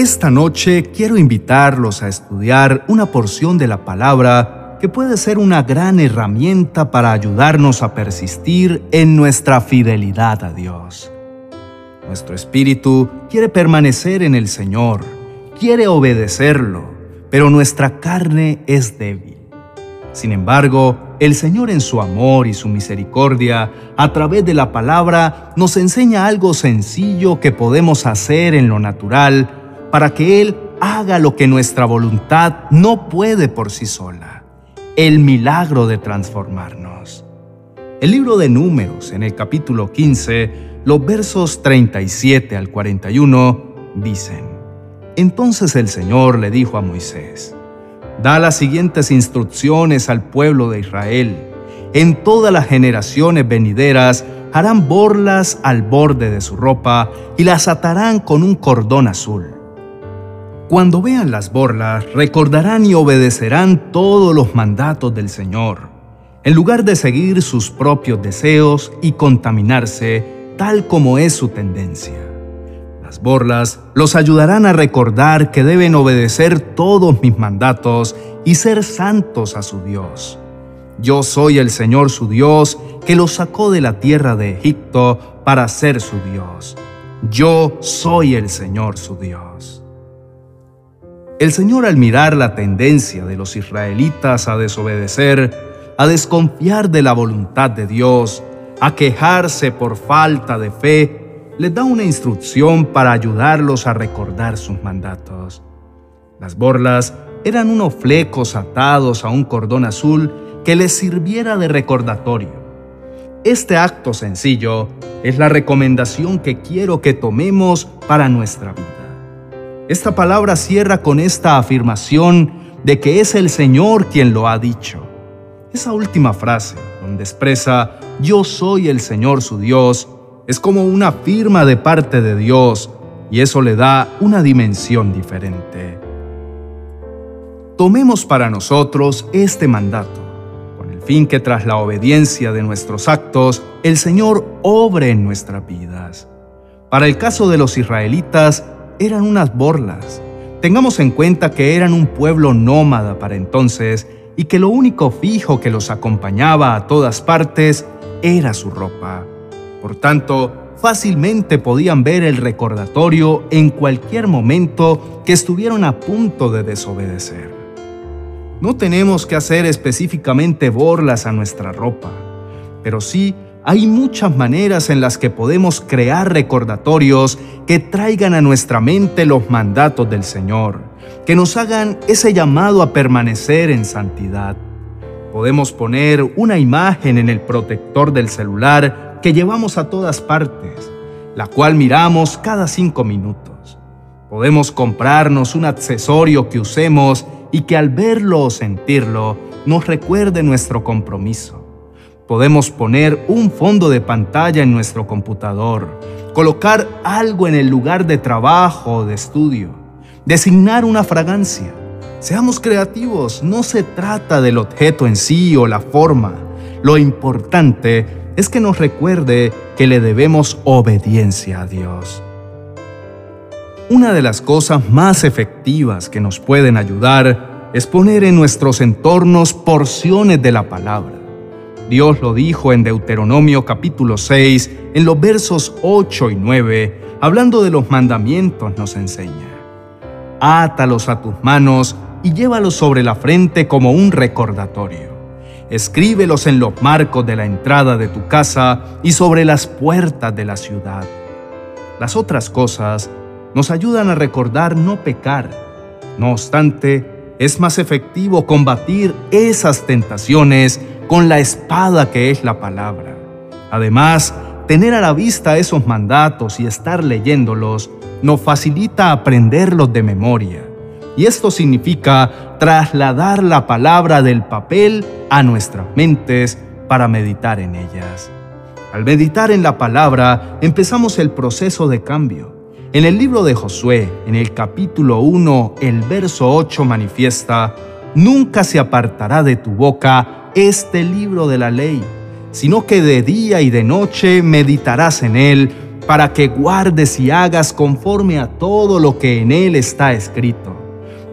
Esta noche quiero invitarlos a estudiar una porción de la palabra que puede ser una gran herramienta para ayudarnos a persistir en nuestra fidelidad a Dios. Nuestro espíritu quiere permanecer en el Señor, quiere obedecerlo, pero nuestra carne es débil. Sin embargo, el Señor en su amor y su misericordia, a través de la palabra, nos enseña algo sencillo que podemos hacer en lo natural para que Él haga lo que nuestra voluntad no puede por sí sola, el milagro de transformarnos. El libro de números, en el capítulo 15, los versos 37 al 41, dicen, Entonces el Señor le dijo a Moisés, Da las siguientes instrucciones al pueblo de Israel. En todas las generaciones venideras harán borlas al borde de su ropa y las atarán con un cordón azul cuando vean las borlas, recordarán y obedecerán todos los mandatos del Señor, en lugar de seguir sus propios deseos y contaminarse tal como es su tendencia. Las borlas los ayudarán a recordar que deben obedecer todos mis mandatos y ser santos a su Dios. Yo soy el Señor su Dios, que los sacó de la tierra de Egipto para ser su Dios. Yo soy el Señor su Dios. El Señor al mirar la tendencia de los israelitas a desobedecer, a desconfiar de la voluntad de Dios, a quejarse por falta de fe, les da una instrucción para ayudarlos a recordar sus mandatos. Las borlas eran unos flecos atados a un cordón azul que les sirviera de recordatorio. Este acto sencillo es la recomendación que quiero que tomemos para nuestra vida. Esta palabra cierra con esta afirmación de que es el Señor quien lo ha dicho. Esa última frase, donde expresa yo soy el Señor su Dios, es como una firma de parte de Dios y eso le da una dimensión diferente. Tomemos para nosotros este mandato, con el fin que tras la obediencia de nuestros actos, el Señor obre en nuestras vidas. Para el caso de los israelitas, eran unas borlas. Tengamos en cuenta que eran un pueblo nómada para entonces y que lo único fijo que los acompañaba a todas partes era su ropa. Por tanto, fácilmente podían ver el recordatorio en cualquier momento que estuvieron a punto de desobedecer. No tenemos que hacer específicamente borlas a nuestra ropa, pero sí hay muchas maneras en las que podemos crear recordatorios que traigan a nuestra mente los mandatos del Señor, que nos hagan ese llamado a permanecer en santidad. Podemos poner una imagen en el protector del celular que llevamos a todas partes, la cual miramos cada cinco minutos. Podemos comprarnos un accesorio que usemos y que al verlo o sentirlo nos recuerde nuestro compromiso. Podemos poner un fondo de pantalla en nuestro computador, colocar algo en el lugar de trabajo o de estudio, designar una fragancia. Seamos creativos, no se trata del objeto en sí o la forma. Lo importante es que nos recuerde que le debemos obediencia a Dios. Una de las cosas más efectivas que nos pueden ayudar es poner en nuestros entornos porciones de la palabra. Dios lo dijo en Deuteronomio capítulo 6, en los versos 8 y 9, hablando de los mandamientos, nos enseña. Átalos a tus manos y llévalos sobre la frente como un recordatorio. Escríbelos en los marcos de la entrada de tu casa y sobre las puertas de la ciudad. Las otras cosas nos ayudan a recordar no pecar. No obstante, es más efectivo combatir esas tentaciones con la espada que es la palabra. Además, tener a la vista esos mandatos y estar leyéndolos nos facilita aprenderlos de memoria. Y esto significa trasladar la palabra del papel a nuestras mentes para meditar en ellas. Al meditar en la palabra empezamos el proceso de cambio. En el libro de Josué, en el capítulo 1, el verso 8 manifiesta, Nunca se apartará de tu boca este libro de la ley, sino que de día y de noche meditarás en él, para que guardes y hagas conforme a todo lo que en él está escrito,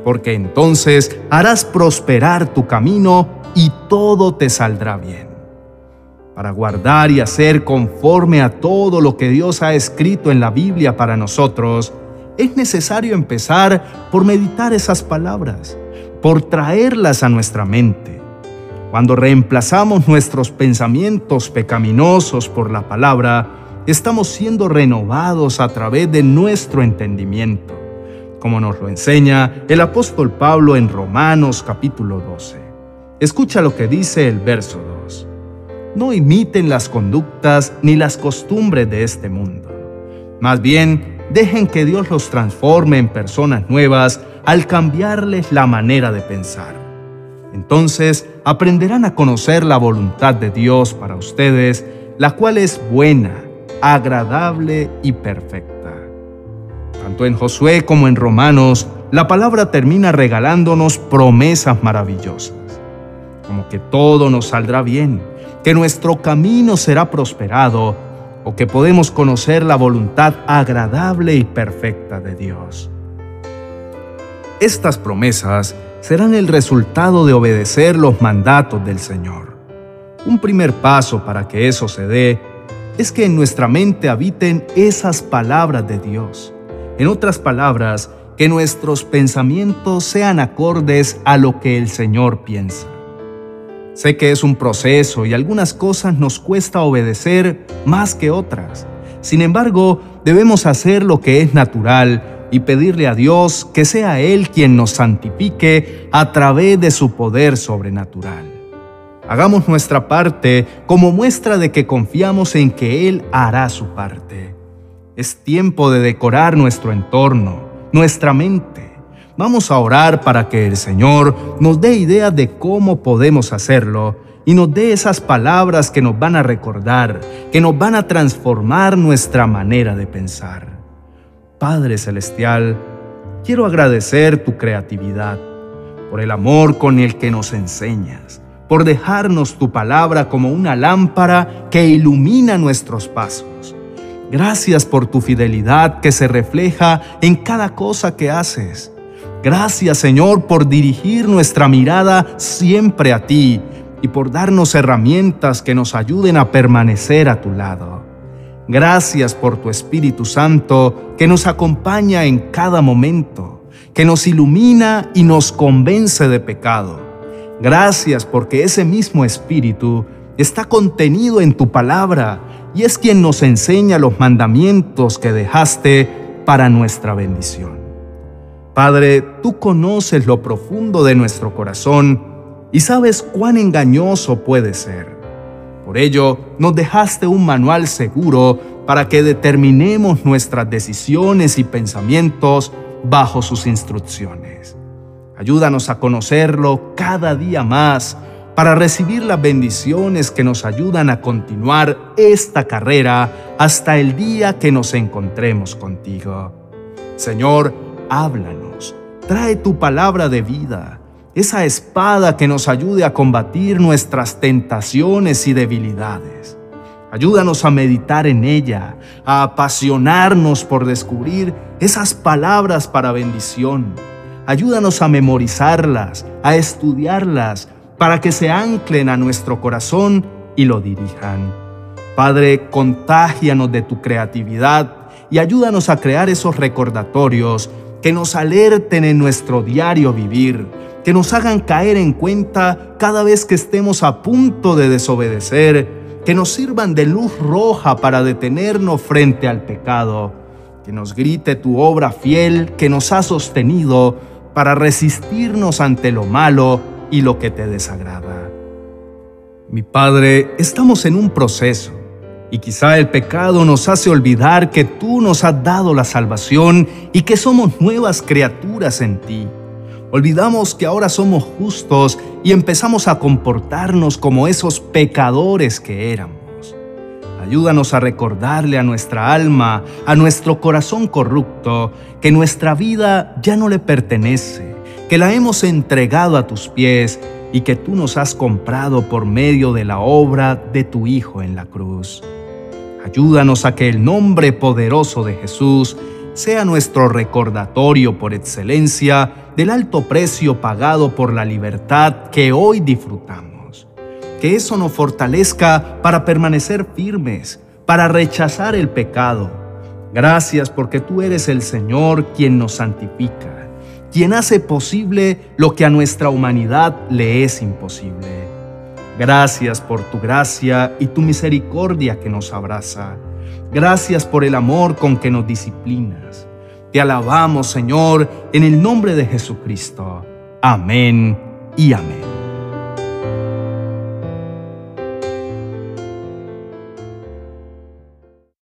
porque entonces harás prosperar tu camino y todo te saldrá bien. Para guardar y hacer conforme a todo lo que Dios ha escrito en la Biblia para nosotros, es necesario empezar por meditar esas palabras, por traerlas a nuestra mente. Cuando reemplazamos nuestros pensamientos pecaminosos por la palabra, estamos siendo renovados a través de nuestro entendimiento, como nos lo enseña el apóstol Pablo en Romanos capítulo 12. Escucha lo que dice el verso 2. No imiten las conductas ni las costumbres de este mundo. Más bien, dejen que Dios los transforme en personas nuevas al cambiarles la manera de pensar. Entonces aprenderán a conocer la voluntad de Dios para ustedes, la cual es buena, agradable y perfecta. Tanto en Josué como en Romanos, la palabra termina regalándonos promesas maravillosas, como que todo nos saldrá bien, que nuestro camino será prosperado o que podemos conocer la voluntad agradable y perfecta de Dios. Estas promesas serán el resultado de obedecer los mandatos del Señor. Un primer paso para que eso se dé es que en nuestra mente habiten esas palabras de Dios. En otras palabras, que nuestros pensamientos sean acordes a lo que el Señor piensa. Sé que es un proceso y algunas cosas nos cuesta obedecer más que otras. Sin embargo, debemos hacer lo que es natural y pedirle a Dios que sea Él quien nos santifique a través de su poder sobrenatural. Hagamos nuestra parte como muestra de que confiamos en que Él hará su parte. Es tiempo de decorar nuestro entorno, nuestra mente. Vamos a orar para que el Señor nos dé ideas de cómo podemos hacerlo y nos dé esas palabras que nos van a recordar, que nos van a transformar nuestra manera de pensar. Padre Celestial, quiero agradecer tu creatividad, por el amor con el que nos enseñas por dejarnos tu palabra como una lámpara que ilumina nuestros pasos. Gracias por tu fidelidad que se refleja en cada cosa que haces. Gracias Señor por dirigir nuestra mirada siempre a ti y por darnos herramientas que nos ayuden a permanecer a tu lado. Gracias por tu Espíritu Santo que nos acompaña en cada momento, que nos ilumina y nos convence de pecado Gracias porque ese mismo Espíritu está contenido en tu palabra y es quien nos enseña los mandamientos que dejaste para nuestra bendición. Padre, tú conoces lo profundo de nuestro corazón y sabes cuán engañoso puede ser. Por ello, nos dejaste un manual seguro para que determinemos nuestras decisiones y pensamientos bajo sus instrucciones. Ayúdanos a conocerlo cada día más para recibir las bendiciones que nos ayudan a continuar esta carrera hasta el día que nos encontremos contigo. Señor, háblanos, trae tu palabra de vida, esa espada que nos ayude a combatir nuestras tentaciones y debilidades. Ayúdanos a meditar en ella, a apasionarnos por descubrir esas palabras para bendición Ayúdanos a memorizarlas, a estudiarlas, para que se anclen a nuestro corazón y lo dirijan. Padre, contágianos de tu creatividad y ayúdanos a crear esos recordatorios que nos alerten en nuestro diario vivir, que nos hagan caer en cuenta cada vez que estemos a punto de desobedecer, que nos sirvan de luz roja para detenernos frente al pecado, que nos grite tu obra fiel que nos ha sostenido para resistirnos ante lo malo y lo que te desagrada. Mi Padre, estamos en un proceso y quizá el pecado nos hace olvidar que tú nos has dado la salvación y que somos nuevas criaturas en ti. Olvidamos que ahora somos justos y empezamos a comportarnos como esos pecadores que éramos. Ayúdanos a recordarle a nuestra alma, a nuestro corazón corrupto, que nuestra vida ya no le pertenece, que la hemos entregado a tus pies y que tú nos has comprado por medio de la obra de tu Hijo en la cruz. Ayúdanos a que el nombre poderoso de Jesús sea nuestro recordatorio por excelencia del alto precio pagado por la libertad que hoy disfrutamos. Que eso nos fortalezca para permanecer firmes, para rechazar el pecado. Gracias porque tú eres el Señor quien nos santifica, quien hace posible lo que a nuestra humanidad le es imposible. Gracias por tu gracia y tu misericordia que nos abraza. Gracias por el amor con que nos disciplinas. Te alabamos, Señor, en el nombre de Jesucristo. Amén y amén.